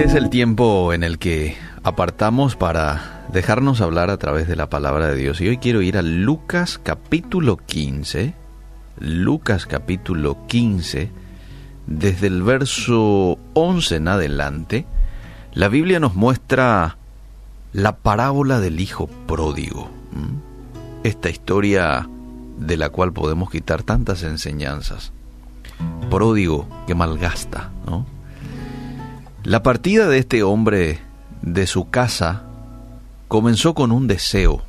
Este es el tiempo en el que apartamos para dejarnos hablar a través de la palabra de Dios. Y hoy quiero ir a Lucas capítulo 15. Lucas capítulo 15, desde el verso 11 en adelante, la Biblia nos muestra la parábola del hijo pródigo. Esta historia de la cual podemos quitar tantas enseñanzas. Pródigo que malgasta, ¿no? La partida de este hombre de su casa comenzó con un deseo.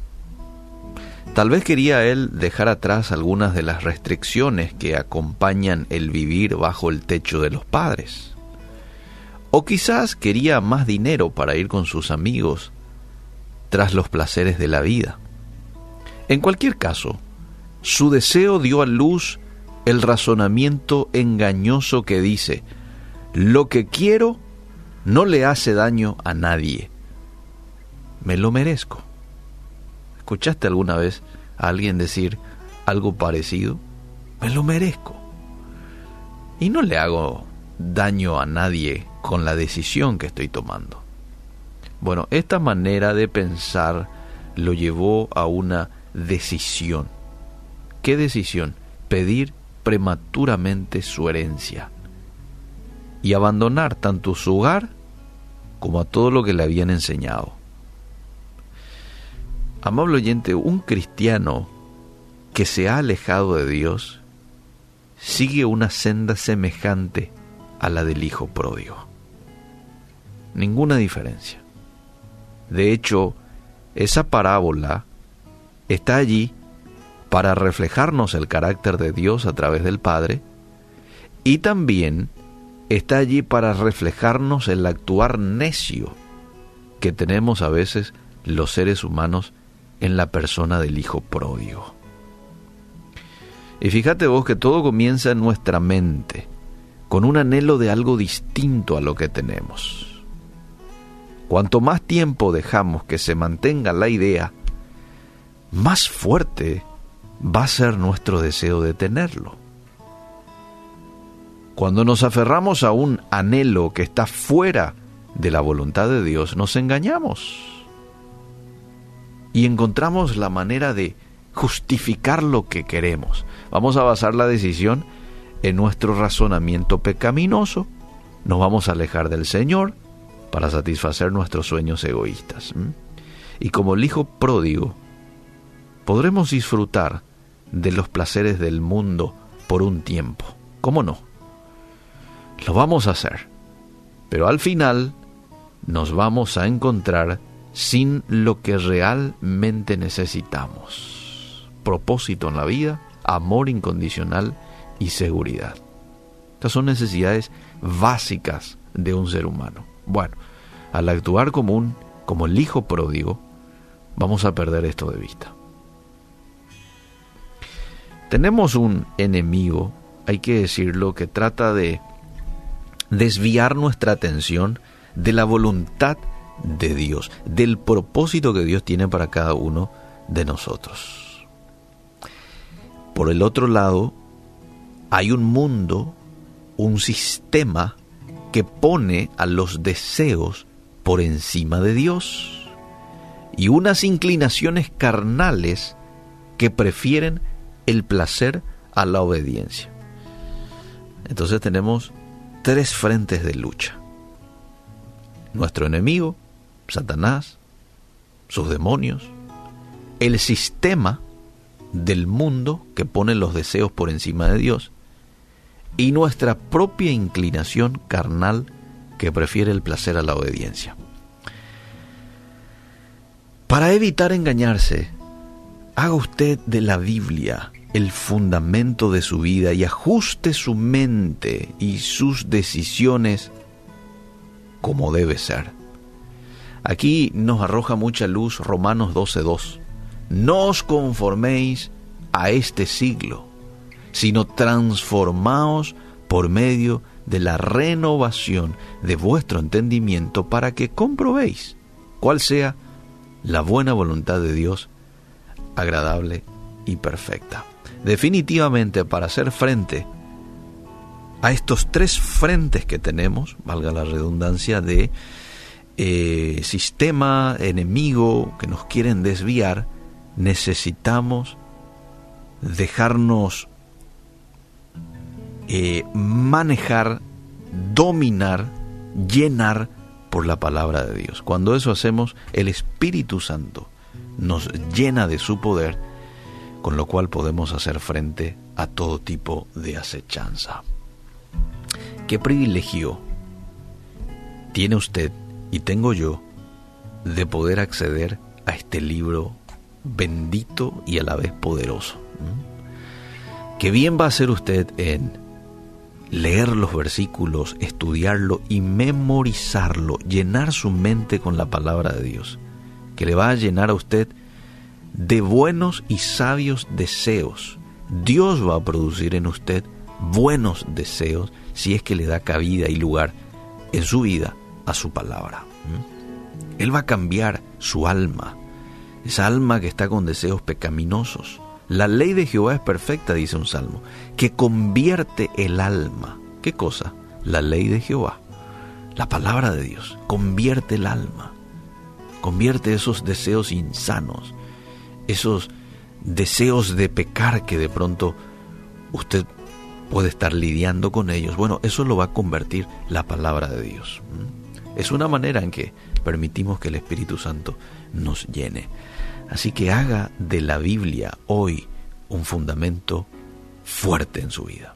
Tal vez quería él dejar atrás algunas de las restricciones que acompañan el vivir bajo el techo de los padres. O quizás quería más dinero para ir con sus amigos tras los placeres de la vida. En cualquier caso, su deseo dio a luz el razonamiento engañoso que dice, lo que quiero no le hace daño a nadie. Me lo merezco. ¿Escuchaste alguna vez a alguien decir algo parecido? Me lo merezco. Y no le hago daño a nadie con la decisión que estoy tomando. Bueno, esta manera de pensar lo llevó a una decisión. ¿Qué decisión? Pedir prematuramente su herencia y abandonar tanto su hogar como a todo lo que le habían enseñado. Amable oyente, un cristiano que se ha alejado de Dios sigue una senda semejante a la del hijo pródigo. Ninguna diferencia. De hecho, esa parábola está allí para reflejarnos el carácter de Dios a través del Padre y también está allí para reflejarnos el actuar necio que tenemos a veces los seres humanos en la persona del Hijo pródigo. Y fíjate vos que todo comienza en nuestra mente, con un anhelo de algo distinto a lo que tenemos. Cuanto más tiempo dejamos que se mantenga la idea, más fuerte va a ser nuestro deseo de tenerlo. Cuando nos aferramos a un anhelo que está fuera de la voluntad de Dios, nos engañamos. Y encontramos la manera de justificar lo que queremos. Vamos a basar la decisión en nuestro razonamiento pecaminoso. Nos vamos a alejar del Señor para satisfacer nuestros sueños egoístas. Y como el Hijo pródigo, podremos disfrutar de los placeres del mundo por un tiempo. ¿Cómo no? Lo vamos a hacer. Pero al final nos vamos a encontrar sin lo que realmente necesitamos. Propósito en la vida, amor incondicional y seguridad. Estas son necesidades básicas de un ser humano. Bueno, al actuar como un como el hijo pródigo, vamos a perder esto de vista. Tenemos un enemigo, hay que decirlo, que trata de desviar nuestra atención de la voluntad de Dios, del propósito que Dios tiene para cada uno de nosotros. Por el otro lado, hay un mundo, un sistema que pone a los deseos por encima de Dios y unas inclinaciones carnales que prefieren el placer a la obediencia. Entonces tenemos tres frentes de lucha. Nuestro enemigo, Satanás, sus demonios, el sistema del mundo que pone los deseos por encima de Dios y nuestra propia inclinación carnal que prefiere el placer a la obediencia. Para evitar engañarse, haga usted de la Biblia el fundamento de su vida y ajuste su mente y sus decisiones como debe ser. Aquí nos arroja mucha luz Romanos 12.2. No os conforméis a este siglo, sino transformaos por medio de la renovación de vuestro entendimiento para que comprobéis cuál sea la buena voluntad de Dios, agradable y perfecta definitivamente para hacer frente a estos tres frentes que tenemos, valga la redundancia, de eh, sistema enemigo que nos quieren desviar, necesitamos dejarnos eh, manejar, dominar, llenar por la palabra de Dios. Cuando eso hacemos, el Espíritu Santo nos llena de su poder, con lo cual podemos hacer frente a todo tipo de acechanza. ¿Qué privilegio tiene usted y tengo yo de poder acceder a este libro bendito y a la vez poderoso? ¿Mm? Qué bien va a hacer usted en leer los versículos, estudiarlo y memorizarlo, llenar su mente con la palabra de Dios, que le va a llenar a usted de buenos y sabios deseos. Dios va a producir en usted buenos deseos si es que le da cabida y lugar en su vida a su palabra. Él va a cambiar su alma, esa alma que está con deseos pecaminosos. La ley de Jehová es perfecta, dice un salmo, que convierte el alma. ¿Qué cosa? La ley de Jehová, la palabra de Dios, convierte el alma, convierte esos deseos insanos, esos deseos de pecar que de pronto usted puede estar lidiando con ellos. Bueno, eso lo va a convertir la palabra de Dios. Es una manera en que permitimos que el Espíritu Santo nos llene. Así que haga de la Biblia hoy un fundamento fuerte en su vida.